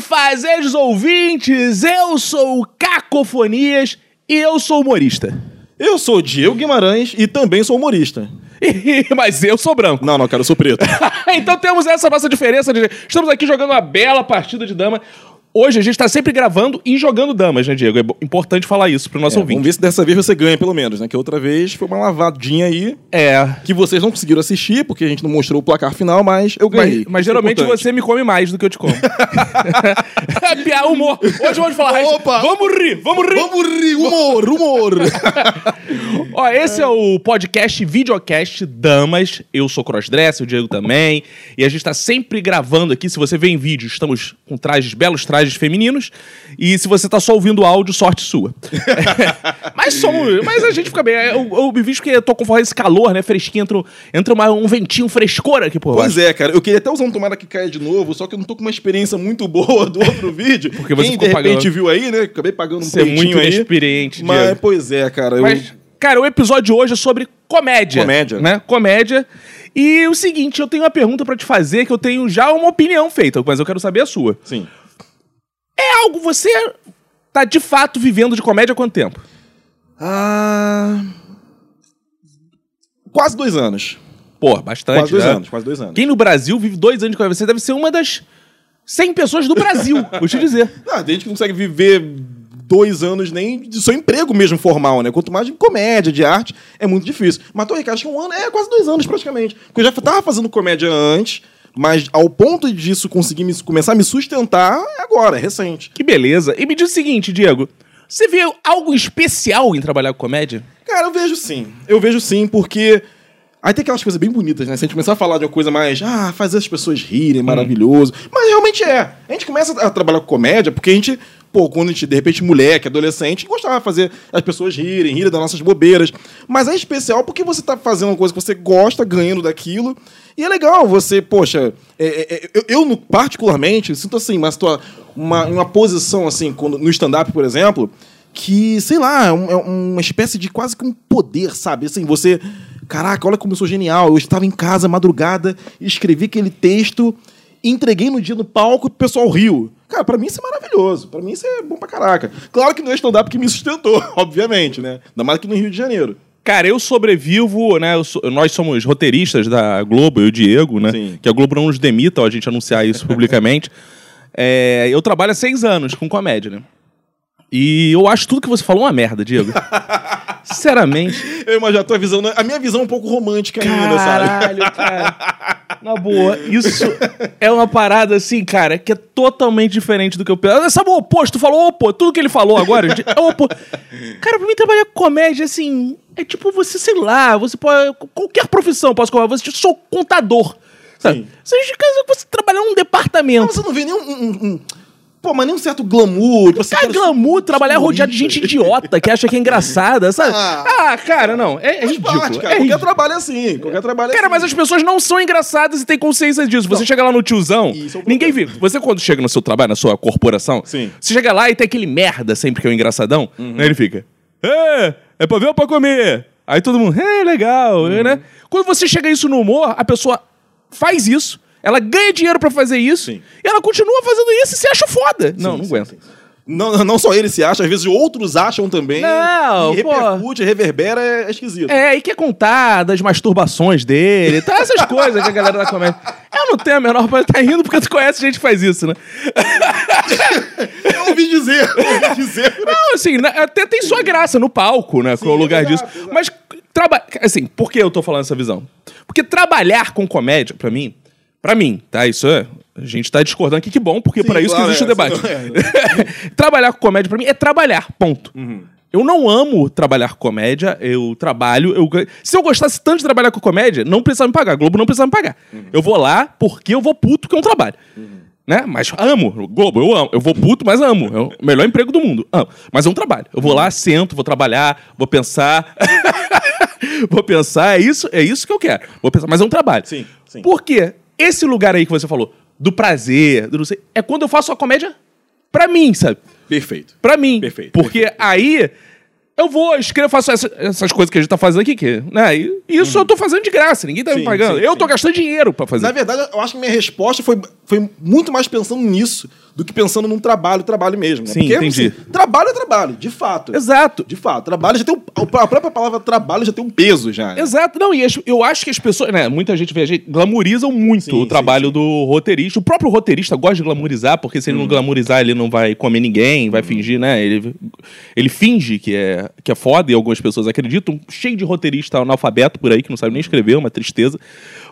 fazejos ouvintes, eu sou o Cacofonias e eu sou humorista. Eu sou Diego Guimarães e também sou humorista. Mas eu sou branco. Não, não, cara, eu sou preto. então temos essa nossa diferença. De... Estamos aqui jogando uma bela partida de dama. Hoje a gente tá sempre gravando e jogando damas, né, Diego? É importante falar isso pro nosso É, vamos ouvinte. ver se dessa vez você ganha, pelo menos, né? Que outra vez foi uma lavadinha aí É. que vocês não conseguiram assistir, porque a gente não mostrou o placar final, mas eu ganhei. Mas, mas é geralmente importante. você me come mais do que eu te como. Piá, humor. Hoje vamos falar. Opa! Vamos rir, vamos rir. Vamos rir, humor, humor! Ó, esse é o podcast Videocast Damas. Eu sou Crossdresser, o Diego também. E a gente tá sempre gravando aqui. Se você vê em vídeo, estamos com trajes, belos trajes femininos. E se você tá só ouvindo áudio, sorte sua. mas somos. Mas a gente fica bem. Eu, eu me visto que eu tô com esse calor, né? Fresquinho, entra, entra uma- um ventinho frescor aqui por Pois é, cara. Eu queria até usar um tomara que caia de novo, só que eu não tô com uma experiência muito boa do outro vídeo. Porque você Quem ficou de repente pagando. viu aí, né? Acabei pagando um Você é muito aí. inexperiente, Mas, Diego. pois é, cara. eu- Mas, cara, o episódio de hoje é sobre comédia. Comédia. Né? Comédia. E o seguinte, eu tenho uma pergunta pra te fazer que eu tenho já uma opinião feita, mas eu quero saber a sua. Sim. É algo, você tá de fato vivendo de comédia há quanto tempo? Ah. Quase dois anos. Pô, bastante. Quase dois né? anos, quase dois anos. Quem no Brasil vive dois anos de comédia? Você deve ser uma das 100 pessoas do Brasil, vou te dizer. Ah, tem gente que não consegue viver dois anos nem de seu emprego mesmo formal, né? Quanto mais de comédia, de arte, é muito difícil. Mas, Ricardo, acho que um ano é quase dois anos praticamente. Porque eu já tava fazendo comédia antes, mas ao ponto disso conseguir me- começar a me sustentar é agora, é recente. Que beleza. E me diz o seguinte, Diego. Você vê algo especial em trabalhar com comédia? Cara, eu vejo sim. Eu vejo sim, porque. Aí tem aquelas coisas bem bonitas, né? Se a gente começar a falar de uma coisa mais, ah, fazer as pessoas rirem, maravilhoso. Mas realmente é. A gente começa a trabalhar com comédia porque a gente, pô, quando a gente, de repente, moleque, adolescente, gostava de fazer as pessoas rirem, rirem das nossas bobeiras. Mas é especial porque você tá fazendo uma coisa que você gosta, ganhando daquilo. E é legal você, poxa, é, é, é, eu, eu, particularmente, sinto assim, tô uma, uma posição assim, quando, no stand-up, por exemplo, que, sei lá, é, um- é uma espécie de quase que um poder, sabe? Assim, você. Caraca, olha como eu sou genial. Eu estava em casa, madrugada, escrevi aquele texto, entreguei no dia no palco e o pessoal riu. Cara, pra mim isso é maravilhoso. Pra mim isso é bom pra caraca. Claro que não é stand-up que me sustentou, obviamente, né? Ainda mais aqui no Rio de Janeiro. Cara, eu sobrevivo, né? eu nós somos roteiristas da Globo, eu e o Diego, né? Sim. Que a Globo não nos demita, ó, a gente anunciar isso publicamente. É, eu trabalho há seis anos com comédia, né? E eu acho tudo que você falou uma merda, Diego. Sinceramente. Eu imagino a tua visão, né? a minha visão é um pouco romântica ainda, sabe? Caralho, cara. Na boa, isso é uma parada assim, cara, que é totalmente diferente do que eu penso. Sabe o oposto? Tu falou o oposto. Tudo que ele falou agora é o oposto. Cara, pra mim trabalhar com comédia, assim, é tipo você, sei lá, você pode. Qualquer profissão posso colocar. Você sou contador. Sabe? Sim. Você, você trabalhar num departamento. Mas você não vê nenhum. Um, um- um- pô, mas nem um certo glamour. Você Cara, glamour, trabalhar rodeado de gente idiota que acha que é engraçada, sabe? Ah. Ah, cara, não. É, é ridículo. parte, cara. é Qualquer trabalho é assim. Qualquer trabalho é Cara, assim. mas as pessoas não são engraçadas e têm consciência disso. Você chega lá no tiozão, é um ninguém vê. Você quando chega no seu trabalho, na sua corporação, Sim. você chega lá e tem aquele merda sempre que é o engraçadão, né? Ele fica, é, é pra ver ou pra comer? Aí todo mundo, é, legal, né? Quando você chega isso no humor, a pessoa faz isso, ela ganha dinheiro pra fazer isso, Sim. e ela continua fazendo isso e se acha foda. não, não sim, aguento. sim. Não, não só ele se acha, às vezes outros acham também. Não, e pô. repercute, reverbera, é, é esquisito. É, e quer contar das masturbações dele, tá? Essas coisas que a galera da comédia. Eu não tenho a menor coisa, tá rindo porque tu conhece gente que faz isso, né? Eu ouvi dizer, eu ouvi dizer. Não, assim, né, até tem sua graça no palco, né? com o é lugar exato, disso. exato. Mas, traba... assim, por que eu tô falando essa visão? Porque trabalhar com comédia, pra mim, pra mim, tá? Isso é. A gente tá discordando aqui, que bom, porque pra isso claro, que existe é, o debate. senão trabalhar com comédia, pra mim, é trabalhar, ponto. Uhum. Eu não amo trabalhar com comédia, eu trabalho. Eu... Se eu gostasse tanto de trabalhar com comédia, não precisava me pagar. A Globo não precisava me pagar. Uhum. Eu vou lá porque eu vou puto, que é um trabalho. Né? Mas amo. Globo, eu amo. Eu vou puto, mas amo. É o melhor emprego do mundo. Amo. Mas é um trabalho. Eu vou lá, sento, vou trabalhar, vou pensar. vou pensar, é isso, é isso que eu quero. Vou pensar, mas é um trabalho. Sim, sim. Por quê? Esse lugar aí que você falou, do prazer, do não sei, é quando eu faço a comédia pra mim, sabe? Perfeito. Pra mim. Perfeito, Porque aí Eu vou, escrevo, faço essa- essas coisas que a gente tá fazendo aqui, que, né? E isso eu tô fazendo de graça, ninguém tá me Sim, pagando. sim, eu sim. tô gastando dinheiro pra fazer. Na verdade, eu acho que minha resposta foi, foi muito mais pensando nisso do que pensando num trabalho, trabalho mesmo. Né? Sim, entendi. assim, trabalho é trabalho, de fato. Exato. De fato. Trabalho já tem um, a própria palavra trabalho já tem um peso já. né? Exato. Não, e eu acho que as pessoas, né, muita gente vê a gente, glamorizam muito o trabalho do roteirista. O próprio roteirista gosta de glamorizar, porque se ele não glamorizar, ele não vai comer ninguém, vai fingir, né? Ele, ele finge que é, que é foda, e algumas pessoas acreditam. Cheio de roteirista analfabeto por aí, que não sabe nem escrever, uma tristeza.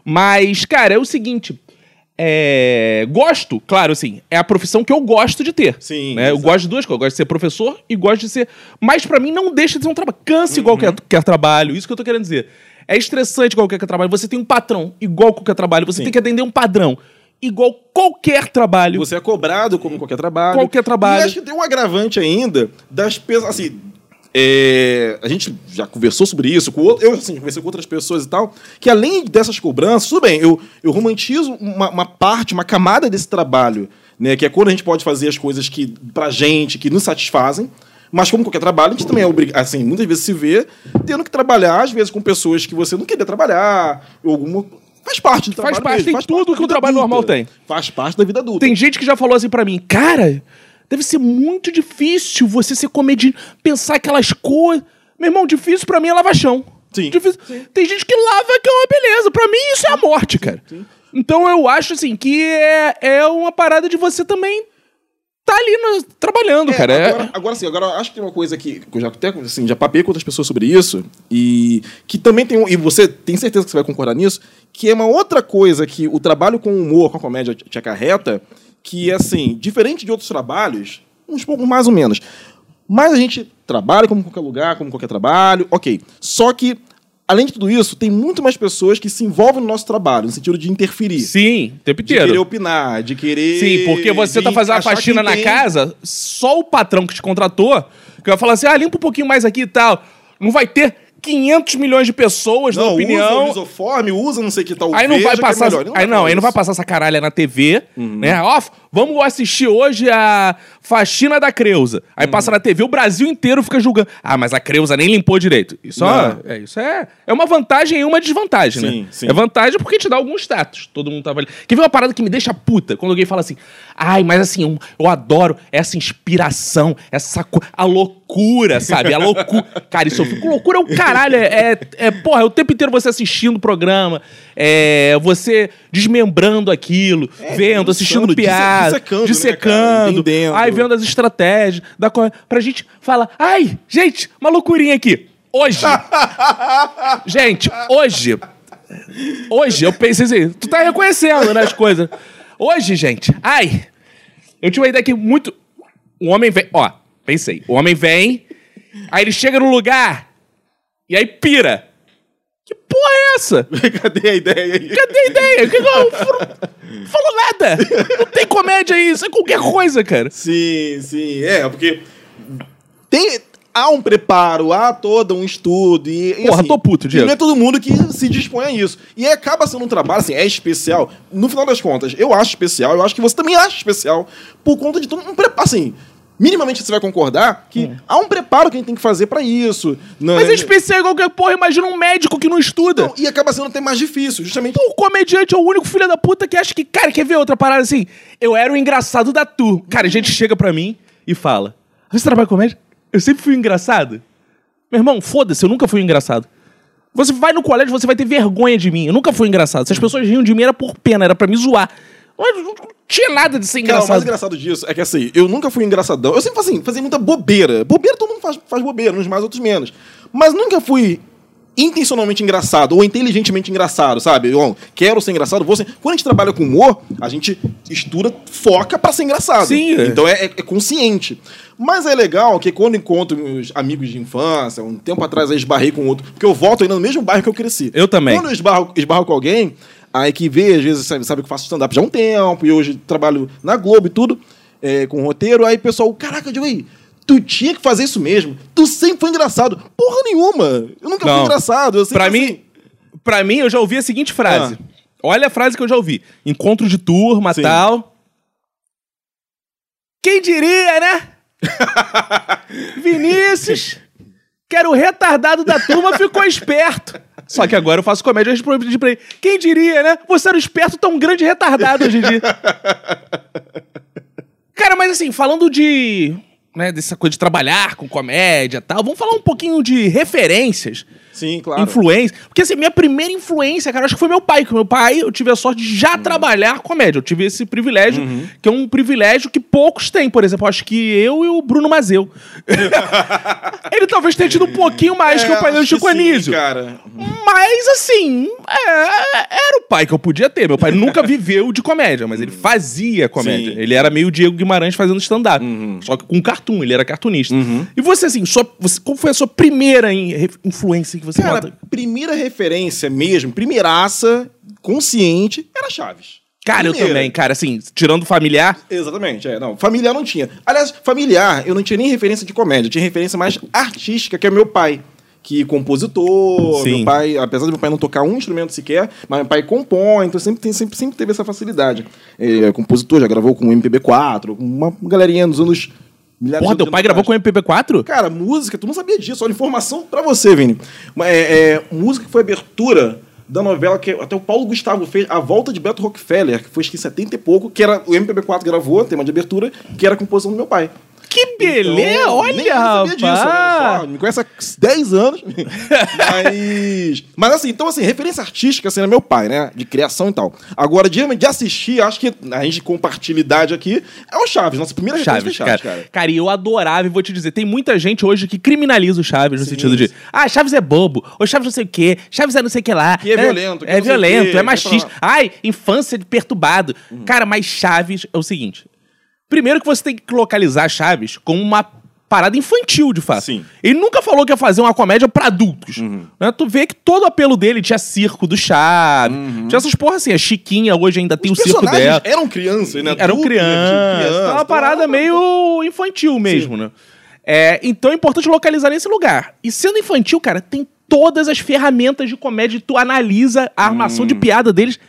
Mas, cara, é o seguinte. É, gosto, claro, assim, é a profissão que eu gosto de ter. Sim, né? Eu gosto de duas coisas. Eu gosto de ser professor e gosto de ser. Mas pra mim não deixa de ser um trabalho. Cansa Uhum. igual qualquer, qualquer trabalho. Isso que eu tô querendo dizer. É estressante igual qualquer trabalho. Você tem um patrão igual qualquer trabalho. Você Sim. tem que atender um padrão igual qualquer trabalho. Você é cobrado como qualquer trabalho. Qualquer trabalho. E acho que tem um agravante ainda das pesas. Assim, é, a gente já conversou sobre isso, com outro- eu assim, conversei com outras pessoas e tal, que além dessas cobranças, tudo bem, eu, eu romantizo uma, uma parte, uma camada desse trabalho, né? Que é quando a gente pode fazer as coisas que, pra gente, que nos satisfazem. Mas como qualquer trabalho, a gente também é obrigado, assim, muitas vezes se vê tendo que trabalhar, às vezes com pessoas que você não queria trabalhar, ou alguma. Faz parte do Faz trabalho. parte, mesmo, tem tudo da que o trabalho adulta. normal tem. Faz parte da vida adulta. Tem gente que já falou assim pra mim, cara, deve ser muito difícil você ser comediante, pensar aquelas coisas. Meu irmão, difícil pra mim é lavar chão. Sim. Difícil. Tem gente que lava que é uma beleza. Pra mim isso é a morte, cara. Então eu acho assim que é, é uma parada de você também tá ali no- trabalhando, É, cara. É- Agora, agora sim, agora eu acho que tem uma coisa que, que eu já até assim, já papei com outras pessoas sobre isso, e que também tem um, e você tem certeza que você vai concordar nisso, que é uma outra coisa que o trabalho com humor, com a comédia te acarreta, que é assim, diferente de outros trabalhos, uns pouco mais ou menos. Mas a gente trabalha como qualquer lugar, como qualquer trabalho, ok. Só que, além de tudo isso, tem muito mais pessoas que se envolvem no nosso trabalho, no sentido de interferir. Sim, o tempo De querer inteiro. opinar, de querer. Sim, porque você tá fazendo a faxina na entende. casa, só o patrão que te contratou, que vai falar assim, ah, limpa um pouquinho mais aqui e tal. Não vai ter 500 milhões de pessoas na Não, usa opinião. o misoforme, usa não sei que tal. Aí não vai que é passar. melhor. Ele aí não, aí não vai. Uhum. passar essa caralha na TV, né? Ó, vamos assistir hoje a faxina da Creuza. Aí Uhum. passa na TV, o Brasil inteiro fica julgando. Ah, mas a Creuza nem limpou direito. Isso, ó, Não. é, isso é, é uma vantagem e uma desvantagem, Sim, né? sim. É vantagem porque te dá algum status. Todo mundo tava ali. Quer ver uma parada que me deixa puta? Quando alguém fala assim, ai, mas assim, eu, eu adoro essa inspiração, essa a loucura, sabe? A loucura. Cara, isso eu fico. Loucura é o caralho. É, é, é, porra, é o tempo inteiro você assistindo o programa, é, você desmembrando aquilo, vendo, assistindo piada, dissecando, né, dissecando? Entendendo. aí vendo as estratégias, da co- pra gente falar, ai, gente, uma loucurinha aqui. Hoje. gente, hoje. Hoje, eu pensei assim, tu tá reconhecendo, né, as coisas. Hoje, gente, ai, eu tinha uma ideia que muito. O homem vem. Ó, pensei. O homem vem, aí ele chega no lugar, e aí pira. Que porra é essa? Cadê a ideia aí? Cadê a ideia? Não falo nada. Não tem comédia aí, isso é qualquer coisa, cara. Sim, sim. É, porque tem, há um preparo, há todo um estudo. E, e, Porra, assim, tô puto, e Diego. Não é todo mundo que se dispõe a isso. E acaba sendo um trabalho, assim, é especial. No final das contas, eu acho especial, eu acho que você também acha especial, por conta de todo um preparo. Assim, minimamente você vai concordar que há um preparo que a gente tem que fazer pra isso. Não, Mas é especial igual qualquer porra. Imagina um médico que não estuda. Não, e acaba sendo até mais difícil, justamente. O comediante é o único filho da puta que acha que, cara, quer ver outra parada assim? Eu era o engraçado da turma. Cara, a gente chega pra mim e fala: Você trabalha com comédia? Eu sempre fui engraçado. Meu irmão, foda-se, eu nunca fui engraçado. Você vai no colégio, você vai ter vergonha de mim. Eu nunca fui engraçado. Se as pessoas riam de mim, era por pena, era pra me zoar. Não tinha nada de ser Cara, o mais engraçado. engraçado disso é que assim, eu nunca fui engraçadão. Eu sempre assim, fazia muita bobeira. Bobeira todo mundo faz, faz bobeira, uns mais, outros menos. Mas nunca fui intencionalmente engraçado ou inteligentemente engraçado, sabe? Eu quero ser engraçado, vou ser... Quando a gente trabalha com humor, a gente estuda, foca pra ser engraçado. Sim, é. Então é, é- é consciente. Mas é legal que quando encontro meus amigos de infância, um tempo atrás eu esbarrei com outro, porque eu volto ainda no mesmo bairro que eu cresci. Eu também. Quando eu esbarro, esbarro com alguém, aí que vê, às vezes, sabe, sabe que eu faço stand-up já há um tempo, e hoje trabalho na Globo e tudo, é, com roteiro, aí o pessoal, caraca, Diogo, aí, tu tinha que fazer isso mesmo. Tu sempre foi engraçado. Porra nenhuma. Eu nunca fui Não. engraçado. Eu Pra fui mim, assim. pra mim, eu já ouvi a seguinte frase. Ah. Olha a frase que eu já ouvi. Encontro de turma, Sim. tal. Quem diria, né? Vinícius. Que era o retardado da turma, ficou esperto. Só que agora eu faço comédia e respondi pra ele. Quem diria, né? Você era um esperto tão grande retardado hoje em dia. Cara, mas assim, falando de. Né, dessa coisa de trabalhar com comédia e tal, vamos falar um pouquinho de referências. Sim, claro. Influência. Porque assim, minha primeira influência, cara, acho que foi meu pai. Que meu pai, eu tive a sorte de já trabalhar comédia. Eu tive esse privilégio, que é um privilégio que poucos têm. Por exemplo, acho que eu e o Bruno Mazeu. Ele talvez tenha tido um pouquinho mais que o pai do É, acho que Chico sim, Anísio. cara. Mas, assim, é, era o pai que eu podia ter. Meu pai nunca viveu de comédia, mas ele fazia comédia. Sim. Ele era meio Diego Guimarães fazendo stand-up. Só que com cartoon, ele era cartunista. E você, assim, sua, você, qual foi a sua primeira influência que você Cara, nota? primeira referência mesmo, primeiraça, consciente, era Chaves. Cara, eu Primeira. também, cara, assim, tirando familiar. Exatamente, é. Não, familiar não tinha. Aliás, familiar, eu não tinha nem referência de comédia, eu tinha referência mais artística, que é meu pai. Que é compositor, Sim. meu pai, apesar de meu pai não tocar um instrumento sequer, mas meu pai compõe, então sempre, tem, sempre, sempre teve essa facilidade. Ele é compositor, já gravou com o MPB4, com uma galerinha dos anos. Milhares Porra, teu pai gravou com MP4? Cara, música, tu não sabia disso, olha, informação pra você, Vini. É, é, música que foi abertura da novela que até o Paulo Gustavo fez, A Volta de Beto Rockefeller, que foi acho que em 70 e pouco, que era o MPB4 gravou, tema de abertura, que era a composição do meu pai. Que beleza! Então, olha, nem eu sabia disso, olha só, me conhece há 10 anos. mas, mas assim, então assim, referência artística assim, é meu pai, né? De criação e tal. Agora, de, de assistir, acho que a gente compartilha idade aqui, é o Chaves, nossa primeira Chaves, cara. Chaves, cara. cara. e eu adorava, e vou te dizer, tem muita gente hoje que criminaliza o Chaves no Sim, sentido de, ah, Chaves é bobo, ou Chaves não sei o quê, Chaves é não sei o que lá. Que é né? violento, que É violento, quê, é que machista. é Ai, infância de perturbado. Uhum. Cara, mas Chaves é o seguinte. Primeiro que você tem que localizar Chaves como uma parada infantil, de fato. Sim. Uhum. Ele nunca falou que ia fazer uma comédia pra adultos. Né? Tu vê que todo o apelo dele tinha circo do Chaves, tinha essas porra assim, a Chiquinha hoje ainda tem Uhum. Os o circo dela. eram crianças, né? Eram né? crianças. Criança, Então, uma então, parada era- meio infantil mesmo, né? É, então é importante localizar nesse lugar. E sendo infantil, cara, tem todas as ferramentas de comédia tu analisa a armação de piada deles.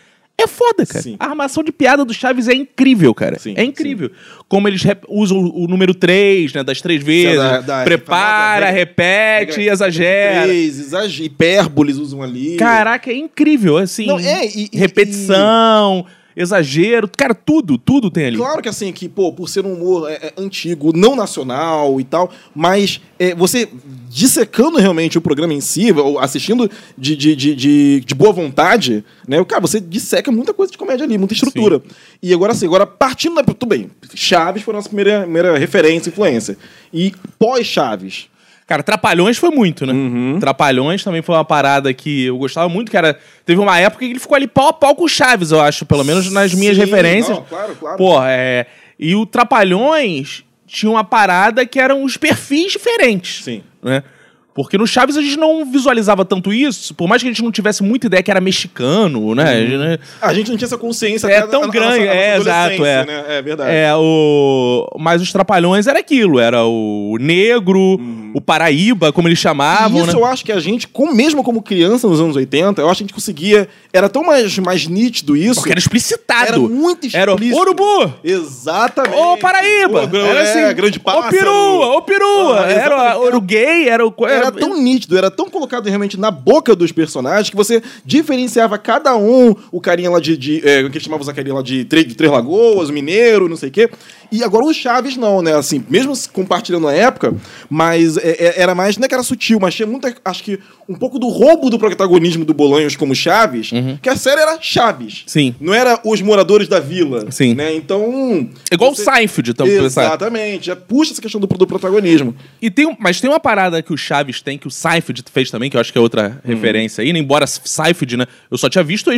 É foda, cara. Sim. A armação de piada do Chaves é incrível, cara. Sim, é incrível. Como eles usam o, o número 3, né? Das três vezes. da- da prepara, regra- repete e exagera. Três, exag- hipérboles usam ali. Caraca, é incrível, assim. Não, é, e- e- repetição, exagero. Cara, tudo, tudo tem ali. Claro que assim, que, pô, por ser um humor é, é antigo, não nacional e tal, mas é, você dissecando realmente o programa em si, ou assistindo de, de, de, de, de boa vontade, né? Cara, você disseca muita coisa de comédia ali, muita estrutura. E agora assim, agora partindo da. Tudo bem, Chaves foi a nossa primeira, primeira referência, influência. E pós-Chaves. Cara, Trapalhões foi muito, né? Uhum. Trapalhões também foi uma parada que eu gostava muito, que era... Teve uma época que ele ficou ali pau a pau com o Chaves, eu acho, pelo menos nas minhas Sim, referências. não, claro, claro. Pô, é... E o Trapalhões tinha uma parada que eram os perfis diferentes. Sim. Né? Porque no Chaves a gente não visualizava tanto isso, por mais que a gente não tivesse muita ideia que era mexicano, né? A gente- A gente não tinha essa consciência É tão a- a nossa- grande, a é, exato, é. Né? É verdade. É, o... Mas os Trapalhões era aquilo, era o negro, o Paraíba, como eles chamavam, E isso né? eu acho que a gente, com- mesmo como criança nos anos 80, eu acho que a gente conseguia. Era tão mais, mais nítido isso. Porque era explicitado. Era muito Era explícito. Urubu! Exatamente. Ô, Paraíba! Ô, era é, assim, grande Ô, pássaro. perua! Ô, perua! Ah, era o Uruguai, era o... Era tão nítido, era tão colocado realmente na boca dos personagens que você diferenciava cada um, o carinha lá de. de é, o que chamava o carinha lá de, de Três Lagoas, Mineiro, não sei o quê. E agora o Chaves não, né? Assim, mesmo compartilhando a época, mas é, é, era mais. Não é que era sutil, mas tinha muita. Acho que um pouco do roubo do protagonismo do Bolanhos como Chaves, que a série era Chaves. Sim. Não era os moradores da vila. Sim. Né? Então. Igual você- o Seinfeld, então, pensar. Exatamente. Já puxa essa questão do, do protagonismo. E tem, mas tem uma parada que o Chaves tem, que o Seinfeld fez também, que eu acho que é outra Hum. referência aí, embora Seinfeld, né? Eu só tinha visto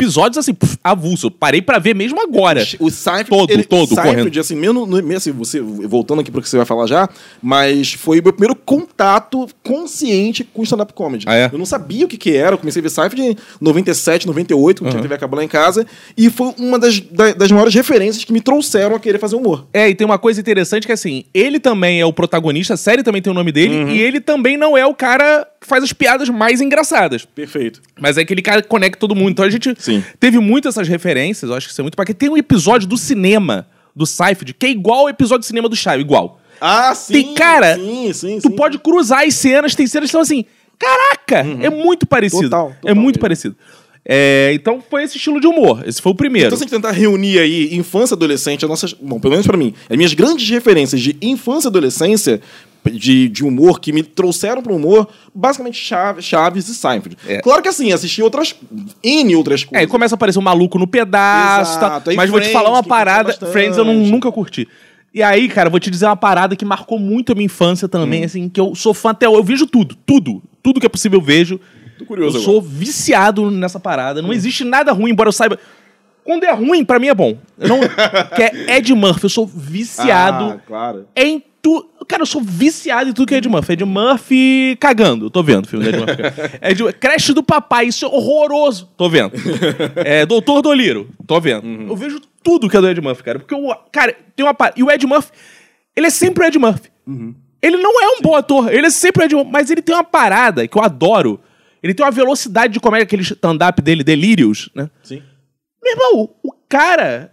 episódios assim, puf, avulso. Parei pra ver mesmo agora. O Seinfeld, Todo, ele, todo, Seinfeld, correndo. assim, mesmo, assim, você, voltando aqui pro que você vai falar já, mas foi o meu primeiro contato consciente com stand-up comedy. Ah, é? Eu não sabia o que que era, eu comecei a ver Seinfeld em 97, 98, quando tinha TV a cabo lá em casa, e foi uma das, da- das maiores referências que me trouxeram a querer fazer humor. É, e tem uma coisa interessante que assim, ele também é o protagonista, a série também tem o nome dele, Uhum. e ele também não é o cara faz as piadas mais engraçadas. Perfeito. Mas é aquele cara que conecta todo mundo. Então a gente Sim. teve muitas essas referências, eu acho que isso é muito. Porque tem um episódio do cinema do Seinfeld que é igual ao episódio do cinema do Chaves, igual. Ah, sim. Tem- cara, sim, sim, Tu sim. pode cruzar as cenas, tem cenas que são assim, caraca, é muito parecido. Total, é total muito mesmo. parecido. É, então foi esse estilo de humor. Esse foi o primeiro. Então, se a gente tentar reunir aí infância e adolescente, as nossas. Bom, pelo menos pra mim, as minhas grandes referências de infância e adolescência, de, de humor, que me trouxeram pro humor, basicamente Chaves, Chaves e Seinfeld. É. Claro que assim, assisti outras. N outras É, coisas. e começa a aparecer um maluco no pedaço. tá? Mas vou te Friends, falar uma parada. Friends eu não- nunca curti. E aí, cara, vou te dizer uma parada que marcou muito a minha infância Hum. também, assim, que eu sou fã até hoje. Eu vejo tudo, tudo. Tudo que é possível eu vejo. Tô curioso eu agora. sou viciado nessa parada. Não existe nada ruim, embora eu saiba. Quando é ruim, pra mim é bom. Eu não... que é Ed Murphy. Eu sou viciado Ah, claro. em tudo. Cara, eu sou viciado em tudo que é Ed Murphy. Ed Murphy cagando. Eu tô vendo o filme do Ed Murphy. Ed... Creche do Papai, isso é horroroso. Tô vendo. É, Doutor Doliro. Tô vendo. Eu vejo tudo que é do Ed Murphy, cara. Porque, o cara, tem uma parada. E o Ed Murphy, ele é sempre o Ed Murphy. Ele não é um bom ator. Ele é sempre o Ed Murphy. Mas ele tem uma parada que eu adoro. Ele tem uma velocidade de comédia, aquele stand-up dele, Delírios, né? Sim. Meu irmão, o cara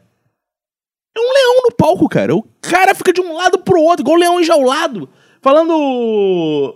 é um leão no palco, cara. O cara fica de um lado pro outro, igual um leão enjaulado. Falando.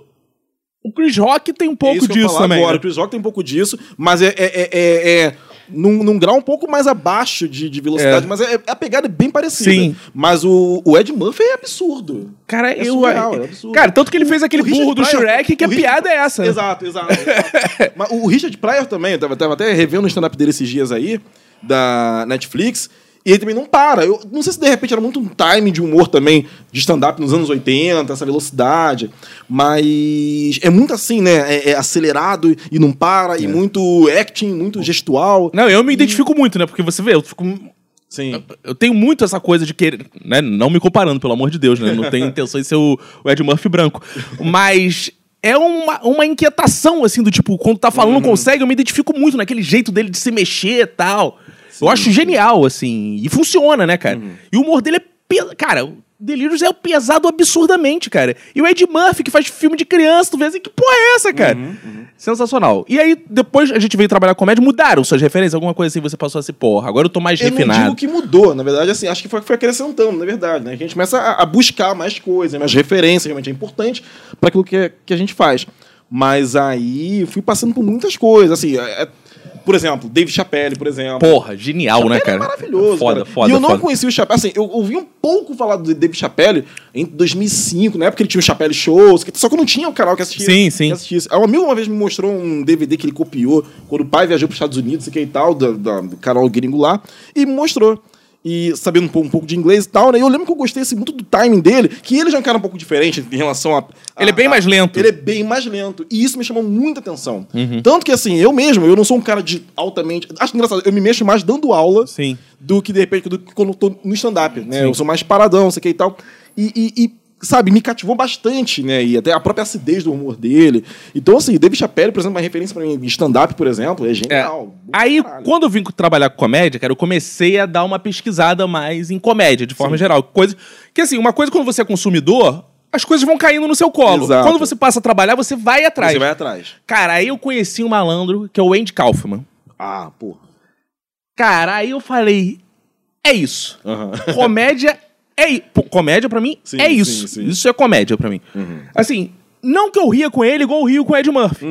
O Chris Rock tem um É pouco ia disso também. Agora, né? o Chris Rock tem um pouco disso, mas é, é, é, é- é num, num grau um pouco mais abaixo de, de velocidade, É. mas é, a pegada é bem parecida. Sim. Mas o, o Ed Murphy é absurdo. Cara, É eu. surreal, é cara, tanto que ele fez aquele O Richard burro do Pryor- Shrek, que a o Richard- piada é essa. Exato, exato. exato. Mas o Richard Pryor também, eu tava, tava até revendo o stand-up dele esses dias aí, da Netflix, e ele também não para. Eu não sei se de repente era muito um timing de humor também, de stand-up nos anos 80, essa velocidade, mas é muito assim, né? É, é acelerado e não para, É. e muito acting, muito gestual. Não, eu me identifico muito, né? Porque você vê, eu fico. Sim. Eu tenho muito essa coisa de querer. Né? Não me comparando, pelo amor de Deus, né? Não tenho intenção de ser o, o Ed Murphy branco. Mas é uma, uma inquietação, assim, do tipo, quando tá falando não consegue, eu me identifico muito naquele jeito dele de se mexer e tal. Eu acho genial, assim. E funciona, né, cara? E o humor dele é. Pe... Cara, Delírios é pesado absurdamente, cara. E o Ed Murphy, que faz filme de criança, tu vê assim, que porra é essa, cara? Sensacional. E aí, depois a gente veio trabalhar com comédia, mudaram suas referências? Alguma coisa assim, você passou assim, porra, agora eu tô mais Eu refinado. digo que mudou, na verdade, assim, acho que foi, foi acrescentando, na verdade, né? A gente começa a, a buscar mais coisas, mais referências, realmente é importante para aquilo que, que a gente faz. Mas aí fui passando por muitas coisas, assim, é- é- por exemplo, Dave Chappelle, por exemplo. Porra, genial, né, Ele cara? é maravilhoso. Foda, cara. foda, E eu não foda. conheci o Chappelle. Assim, eu ouvi um pouco falar do David Chappelle em 2005, na época ele tinha o Chappelle Shows, só que eu não tinha o canal que assistia. Sim, sim. que assistisse. Aí Um amigo uma vez me mostrou um DVD que ele copiou quando o pai viajou para os Estados Unidos, sei que e tal, da, da- do canal gringo lá, e me mostrou. E sabendo um pouco, um pouco de inglês e tal, né? E eu lembro que eu gostei assim, muito do timing dele, que ele já é um cara um pouco diferente em relação a. a- Ele é bem a- mais lento. Ele é bem mais lento. E isso me chamou muita atenção. Uhum. Tanto que, assim, eu mesmo, eu não sou um cara de altamente. Acho engraçado, eu me mexo mais dando aula Sim. do que, de repente, do que quando eu tô no stand-up, né? Eu sou mais paradão, sei que e tal. E, e- e, sabe, me cativou bastante, né? E até a própria acidez do humor dele. Então, assim, David Chappelle, por exemplo, uma referência pra mim em stand-up, por exemplo, é É. genial. Aí, Caralho. quando eu vim trabalhar com comédia, cara, eu comecei a dar uma pesquisada mais em comédia, de forma geral. Coisa, que assim, uma coisa quando você é consumidor, as coisas vão caindo no seu colo. Exato. Quando você passa a trabalhar, você vai atrás. Você vai atrás. Cara, aí eu conheci um malandro, que é o Andy Kaufman. Ah, porra. Cara, aí eu falei, é isso. Aham. Comédia é pô, Comédia pra mim Sim, é isso. sim, sim. Isso é comédia pra mim. Assim, não que eu ria com ele igual eu rio com o Ed Murphy.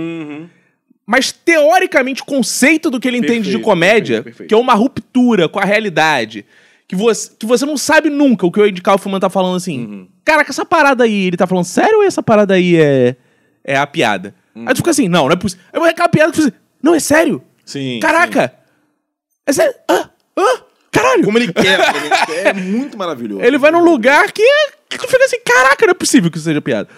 Mas, teoricamente, o conceito do que ele entende de Perfeito, comédia, perfeito, perfeito. que é uma ruptura com a realidade, que você, que você não sabe nunca o que o Ed Kaufman tá falando assim. Uhum. Caraca, essa parada aí, ele tá falando sério ou essa parada aí é, é a piada? Uhum. Aí tu fica assim, não, não é possível. Aí vai aquela piada que você não, é sério? Sim. Caraca! É sério? Ah, ah, caralho! Como ele quer, como ele quer, é muito maravilhoso. Ele vai num lugar que, que tu fica assim, caraca, não é possível que isso seja piada.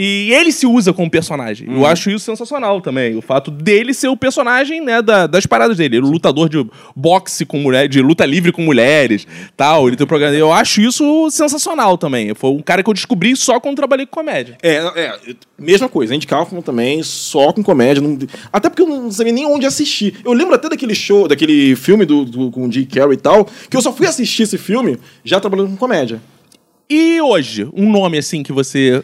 E ele se usa como personagem. Eu acho isso sensacional também. O fato dele ser o personagem, né, da- das paradas dele. Ele é o lutador de boxe com mulher, de luta livre com mulheres, tal. Ele tem o programa. Eu acho isso sensacional também. Foi um cara que eu descobri só quando trabalhei com comédia. É, é, mesma coisa, Andy Kaufman também, só com comédia. não- até porque eu não sabia nem onde assistir. Eu lembro até daquele show, daquele filme do, do- com o Jim Carrey e tal, que eu só fui assistir esse filme já trabalhando com comédia. E hoje, um nome assim que você.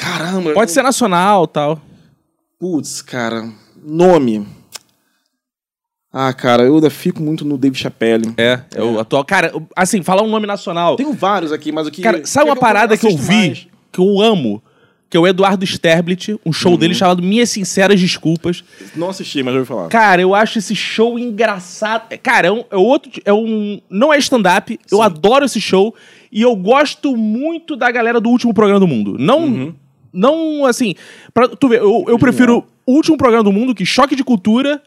Caramba. Pode ser nacional tal. Putz, cara. Nome. Ah, cara, eu ainda fico muito no Dave Chappelle. É, é o atual. Cara, assim, falar um nome nacional. Tenho vários aqui, mas o que. Cara, sabe que uma parada que eu vi, mais? que eu amo? Que é o Eduardo Sterblit, um show dele chamado Minhas Sinceras Desculpas. Não assisti, mas já ouvi falar. Cara, eu acho esse show engraçado. Cara, é um, é outro. É um. Não é stand-up. Eu adoro esse show. E eu gosto muito da galera do último programa do mundo. Não. Não, assim. Pra tu ver, eu, eu prefiro o último programa do mundo que choque de cultura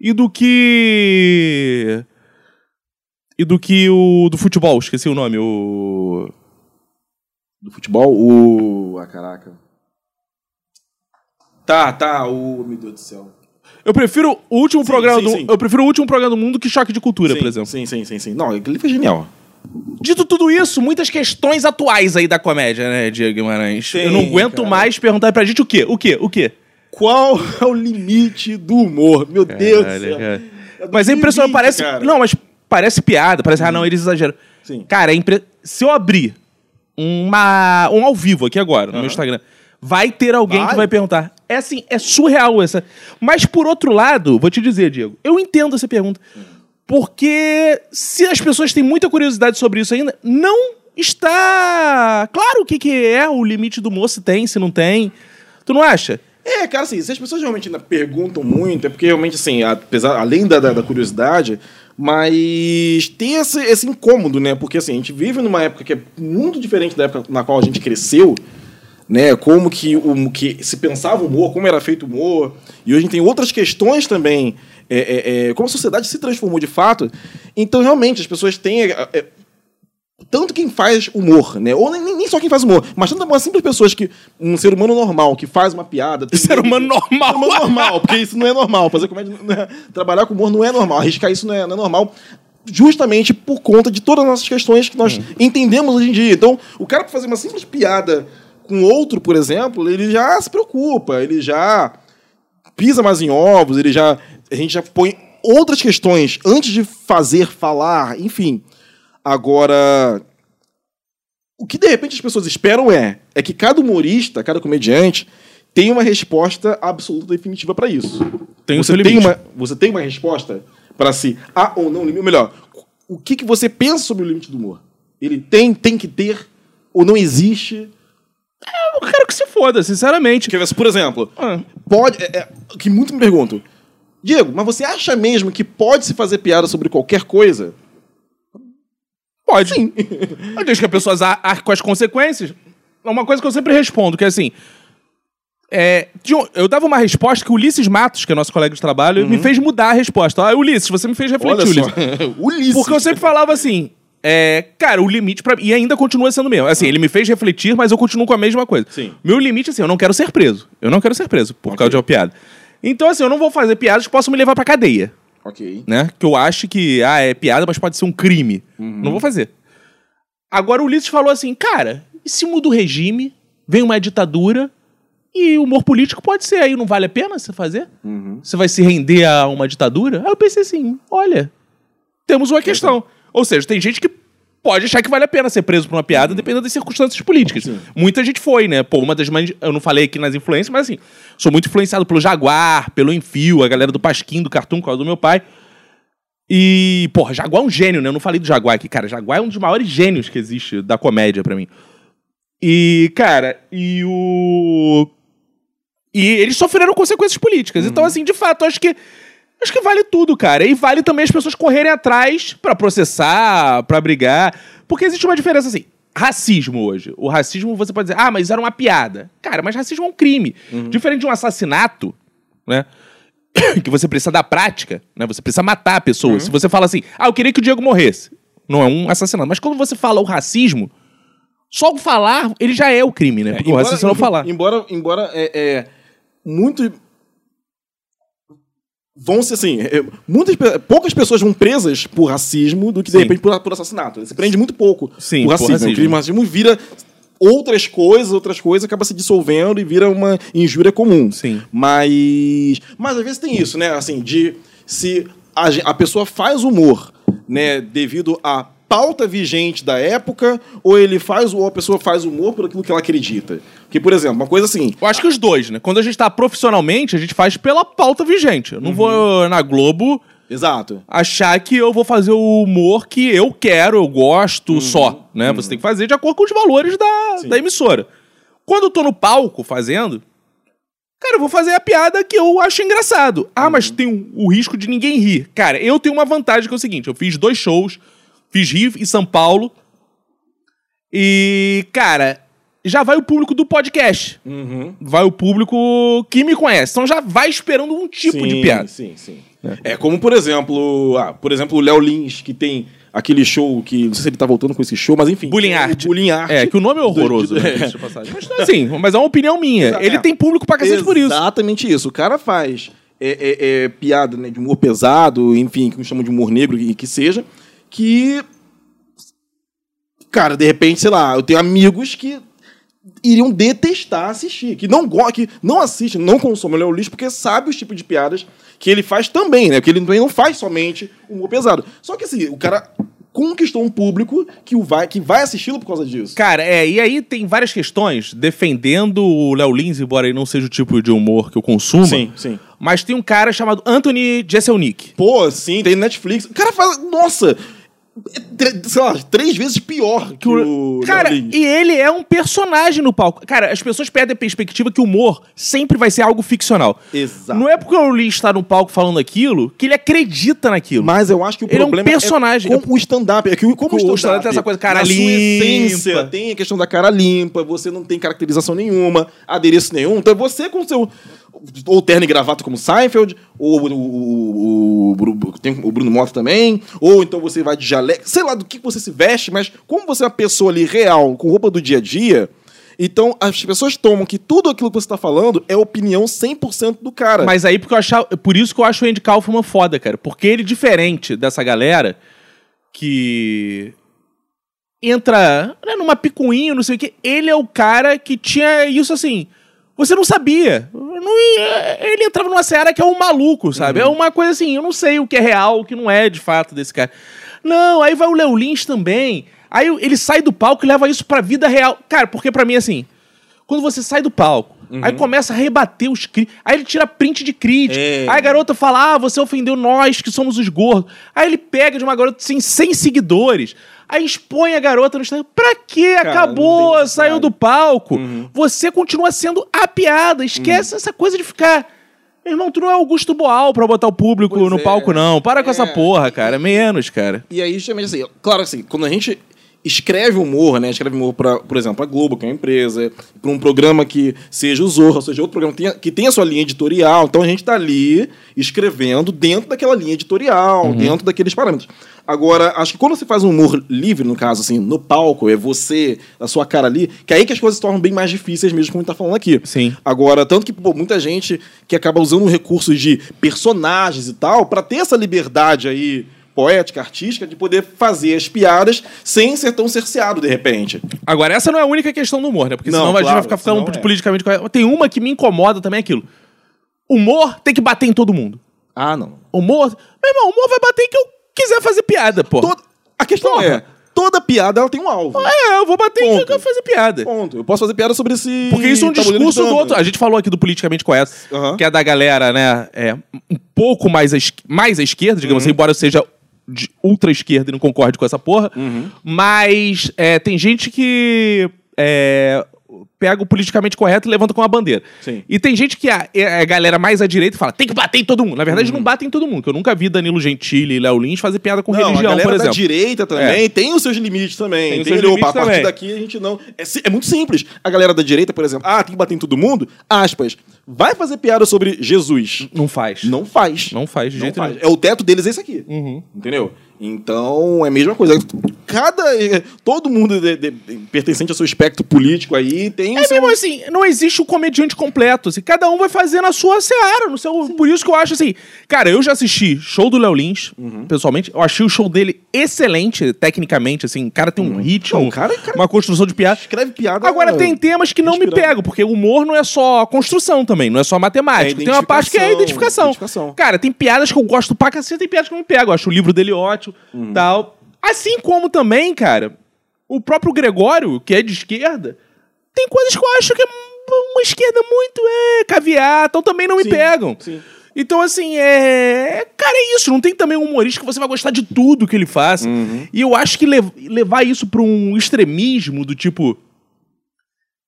e do que. E do que o do futebol, esqueci o nome, o. Do futebol, o. Ah, caraca. Tá, tá, o. Meu Deus do céu. Eu prefiro o último Sim, programa sim, do. sim. Eu prefiro o último programa do mundo que choque de cultura, por exemplo. Sim, sim, sim, sim. Não, aquele foi genial. Dito tudo isso, muitas questões atuais aí da comédia, né, Diego Guimarães? Sim, Eu não aguento cara. mais perguntar pra gente o quê? O quê? O quê? Qual é o limite do humor? Meu Deus do céu. cara. É do Mas é impressionante, parece. cara. Não, mas parece piada, parece. Ah, não, eles exageram. Sim. Cara, é impre... se eu abrir uma... um ao vivo aqui agora no meu Instagram, vai ter alguém Vai? que vai perguntar. É assim, é surreal essa. Mas por outro lado, vou te dizer, Diego, eu entendo essa pergunta. Porque se as pessoas têm muita curiosidade sobre isso ainda, não está claro o que, que é o limite do humor, se tem, se não tem. Tu não acha? É, cara, assim, se as pessoas realmente ainda perguntam muito, é porque realmente, assim, apesar, além da, da, da curiosidade, mas tem esse, esse incômodo, né? Porque, assim, a gente vive numa época que é muito diferente da época na qual a gente cresceu, né? Como que, o, que se pensava o humor, como era feito o humor, e hoje tem outras questões também, é, é, é, como a sociedade se transformou de fato. Então, realmente, as pessoas têm... é, é, tanto quem faz humor, né? Ou nem, nem só quem faz humor, mas tanto uma simples pessoas que. Um ser humano normal que faz uma piada. tem- Ser humano normal. Ser humano normal, porque isso não é normal. Fazer comédia. não é- trabalhar com humor não é normal. Arriscar isso não é, não é normal. Justamente por conta de todas as nossas questões que nós entendemos hoje em dia. Então, o cara, pra fazer uma simples piada com outro, por exemplo, ele já se preocupa, ele já pisa mais em ovos, ele já. A gente já põe outras questões antes de fazer, falar, enfim. Agora, o que de repente as pessoas esperam é, é que cada humorista, cada comediante, tenha uma resposta absoluta definitiva para isso. Tem você tem uma Você tem uma resposta para se há ou não limite? Ou melhor, o que, que você pensa sobre o limite do humor? Ele tem, tem que ter, ou não existe? Eu quero que se foda, sinceramente. Porque, por exemplo, Ah. pode. É, é, que muito me perguntam. Diego, mas você acha mesmo que pode se fazer piada sobre qualquer coisa? Pode. Sim. Desde que a pessoa ar- arque com as consequências. É uma coisa que eu sempre respondo, que é assim. é, eu dava uma resposta que o Ulisses Matos, que é nosso colega de trabalho, me fez mudar a resposta. Ah, Ulisses, você me fez refletir, Ulisses. Ulisses. Porque eu sempre falava assim. É, cara, o limite pra E ainda continua sendo o mesmo. Assim, ele me fez refletir, mas eu continuo com a mesma coisa. Sim. Meu limite, assim, eu não quero ser preso. Eu não quero ser preso por Ok. causa de uma piada. Então, assim, eu não vou fazer piadas que possam me levar pra cadeia Ok. né? Que eu acho que, ah, é piada, mas pode ser um crime. Não vou fazer. Agora o Ulisses falou assim, cara, e se muda o regime, vem uma ditadura e o humor político pode ser aí, não vale a pena você fazer? Você vai se render a uma ditadura? Aí eu pensei assim, olha, temos uma questão. Ou seja, tem gente que pode achar que vale a pena ser preso por uma piada, dependendo das circunstâncias políticas. Muita gente foi, né? Pô, uma das mães, eu não falei aqui nas influências, mas assim, sou muito influenciado pelo Jaguar, pelo Enfio, a galera do Pasquim, do Cartoon, por causa do meu pai. E, porra, Jaguar é um gênio, né? Eu não falei do Jaguar aqui, cara. Jaguar é um dos maiores gênios que existe da comédia pra mim. E, cara, e o. E eles sofreram consequências políticas. Então, assim, de fato, eu acho que. Acho que vale tudo, cara. E vale também as pessoas correrem atrás pra processar, pra brigar. Porque existe uma diferença assim. Racismo hoje. O racismo você pode dizer, ah, mas era uma piada. Cara, mas racismo é um crime. Diferente de um assassinato, né? que você precisa da prática, né? Você precisa matar a pessoa. Se você fala assim, ah, eu queria que o Diego morresse. Não é um assassinato. Mas quando você fala o racismo, só o falar, ele já é o crime, né? Porque o racismo é não falar. Embora, embora é, é, muito. Vão ser assim. é, muitas, poucas pessoas vão presas por racismo do que, de Sim. repente, por, por assassinato. Se prende muito pouco Sim, por por racismo. racismo. O crime racismo vira outras coisas, outras coisas, acaba se dissolvendo e vira uma injúria comum. Sim. Mas. Mas às vezes tem isso, né? Assim, de se a, a pessoa faz humor, né, devido à pauta vigente da época, ou ele faz, ou a pessoa faz humor por aquilo que ela acredita. Porque, por exemplo, uma coisa assim. Eu acho que os dois, né? Quando a gente tá profissionalmente, a gente faz pela pauta vigente. Eu não vou na Globo Exato. achar que eu vou fazer o humor que eu quero, eu gosto só, né? Você tem que fazer de acordo com os valores da, Sim. da emissora. Quando eu tô no palco fazendo, cara, eu vou fazer a piada que eu acho engraçado. Ah, mas tem o, o risco de ninguém rir. Cara, eu tenho uma vantagem que é o seguinte, eu fiz dois shows, fiz Rio e São Paulo, e, cara, já vai o público do podcast. Uhum. Vai o público que me conhece. Então já vai esperando um tipo de Sim, piada. Sim, sim. É. como, por exemplo, ah, por exemplo, o Léo Lins, que tem aquele show que. Não sei se ele tá voltando com esse show, mas enfim. Bullying Art. Bullying Art. É, que o nome é horroroso, Do- né? é. de. Mas assim, mas é uma opinião minha. Exa- Ele é. tem público pra cacete por isso. Exatamente isso. O cara faz é, é, é, piada né, de humor pesado, enfim, que chamam de humor negro e que seja, que. Cara, de repente, sei lá, eu tenho amigos que iriam detestar assistir, que não go- que não assistem, não consomem o Léo Lins, porque sabe os tipos de piadas que ele faz também, né? Porque ele também não faz somente humor pesado. Só que assim, o cara conquistou um público que, o vai, que vai assisti-lo por causa disso. Cara, é, e aí tem várias questões defendendo o Léo Lins, embora ele não seja o tipo de humor que eu consumo. Sim, sim. Mas tem um cara chamado Anthony Jeselnik. Pô, sim, tem Netflix. O cara faz. Nossa! É sei lá, três vezes pior que o. Cara, Léo Lins. e ele é um personagem no palco. Cara, as pessoas perdem a perspectiva que o humor sempre vai ser algo ficcional. Exato. Não é porque o Lins está no palco falando aquilo que ele acredita naquilo. Mas eu acho que o Ele é um problema personagem. com o stand-up. É que como O stand-up, stand-up tem essa coisa, cara limpa. essência, tem a questão da cara limpa, você não tem caracterização nenhuma, adereço nenhum. Então você com o seu... Ou terno e gravata como Seinfeld, ou o, o, o, tem o Bruno Mota também, ou então você vai de jaleco, sei lá do que você se veste, mas como você é uma pessoa ali real, com roupa do dia a dia... Então, as pessoas tomam que tudo aquilo que você tá falando é opinião 100% do cara. Mas aí, porque eu achava, por isso que eu acho o Andy Kaufman foda, cara. Porque ele, diferente dessa galera que entra né, numa picuinha, não sei o quê, ele é o cara que tinha isso assim. Você não sabia. Ia- ele entrava numa seara que é um maluco, sabe? É uma coisa assim, eu não sei o que é real, o que não é de fato desse cara. Não, aí vai o Léo Lins também. Aí ele sai do palco e leva isso pra vida real. Cara, porque pra mim, assim, quando você sai do palco, aí começa a rebater os críticos. Aí ele tira print de crítica. É. Aí a garota fala: Ah, você ofendeu nós que somos os gordos. Aí ele pega de uma garota sem 100 seguidores. Aí expõe a garota no Instagram. Pra quê? Cara, Acabou, saiu do palco. Você continua sendo a piada. Esquece essa coisa de ficar. Meu irmão, tu não é Augusto Boal pra botar o público Pois no é. palco, não. Para com É. essa porra, cara. Menos, cara. E aí, justamente assim, claro assim, quando a gente escreve humor, né? Escreve humor para, por exemplo, a Globo, que é uma empresa, para um programa que seja o Zorro, ou seja, outro programa que tenha, que tenha a sua linha editorial. Então a gente tá ali escrevendo dentro daquela linha editorial, dentro daqueles parâmetros. Agora, acho que quando você faz um humor livre, no caso, assim, no palco, é você, a sua cara ali, que é aí que as coisas se tornam bem mais difíceis mesmo, como a gente tá falando aqui. Sim. Agora, tanto que pô, muita gente que acaba usando recursos de personagens e tal, pra ter essa liberdade aí poética, artística, de poder fazer as piadas sem ser tão cerceado, de repente. Agora, essa não é a única questão do humor, né? Porque Não, senão a gente vai ficar de é. politicamente correto. Tem uma que me incomoda também, é aquilo. Humor tem que bater em todo mundo. Ah, não. Humor... Meu irmão, humor vai bater em quem eu quiser fazer piada, pô. Toda- A questão Porra. é, toda piada ela tem um alvo. É, eu vou bater em quem eu Ponto. quero fazer piada. Ponto. Eu posso fazer piada sobre esse Porque isso é um discurso do outro. A gente falou aqui do politicamente correto, Aham. que é da galera, né? É, um pouco mais à, mais à esquerda, digamos Uhum. assim, embora eu seja de ultra esquerda e não concorde com essa porra. Uhum. Mas é, tem gente que é, pega o politicamente correto e levanta com a bandeira. Sim. E tem gente que é, é a galera mais à direita e fala, tem que bater em todo mundo. Na verdade, não batem em todo mundo, que eu nunca vi Danilo Gentili e Léo Lins fazer piada com Uhum. Não, religião, a galera por da exemplo. direita também tem os seus limites também. Tem opa, limites a partir também. daqui a gente não. É, é muito simples. A galera da direita, por exemplo, ah, tem que bater em todo mundo, aspas, vai fazer piada sobre Jesus. Não faz. Não faz. Não faz, de Não jeito faz. nenhum. É o teto deles é esse aqui. Uhum. Entendeu? Então, é a mesma coisa. Cada. Todo mundo de- de- pertencente ao seu espectro político aí tem É seu. mesmo assim, não existe o comediante completo. Assim, cada um vai fazer na sua seara, no seu. Por isso que eu acho assim. Cara, eu já assisti show do Léo Lins, Uhum. pessoalmente. Eu achei o show dele excelente, tecnicamente, assim. O cara tem um ritmo, Não, cara- cara- uma construção de piada. Escreve piada. Agora, tem temas que não me pegam, porque o humor não é só construção também, não é só matemática. É tem uma parte que é a identificação. identificação. Cara, tem piadas que eu gosto pra cacete, tem piadas que não me pegam. Eu acho o livro dele ótimo, Uhum. tal. Assim como também, cara, o próprio Gregório, que é de esquerda, tem coisas que eu acho que é uma esquerda muito é, caviar, então também não me Sim, pegam. sim. Então, assim, é. Cara, é isso. Não tem também um humorista que você vai gostar de tudo que ele faz. E eu acho que lev- levar isso pra um extremismo do tipo.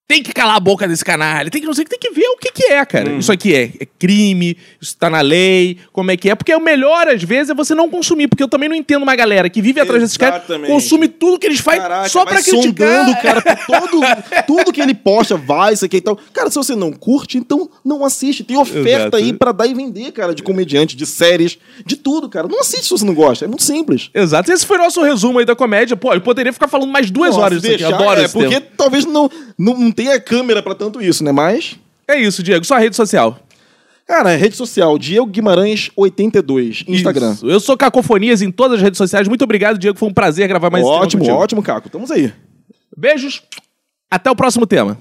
Tem que calar a boca desse canalha, tem que não sei, tem que ver o que que é, cara. Isso aqui é, é crime, isso tá na lei, como é que é. Porque o melhor, às vezes, é você não consumir. Porque eu também não entendo uma galera que vive atrás desses caras, consome tudo que eles fazem Caraca, só pra criticar. sondando cara todo, tudo que ele posta, vai, isso aqui e tal. Cara, se você não curte, então não assiste. Tem oferta Exato. aí pra dar e vender, cara, de comediante, de séries, de tudo, cara. Não assiste se você não gosta. É muito simples. Exato. Esse foi o nosso resumo aí da comédia. Pô, eu poderia ficar falando mais duas Nossa, horas disso aqui. Deixar- adoro é, porque tema. talvez não, não, não tenha câmera pra tanto isso, né? Mas. É isso, Diego. Sua rede social. Cara, rede social, Diego Guimarães 82, Instagram. Isso. Eu sou Cacofonias em todas as redes sociais. Muito obrigado, Diego. Foi um prazer gravar mais esse tema ótimo, ótimo, Caco. Estamos aí. Beijos. Até o próximo tema.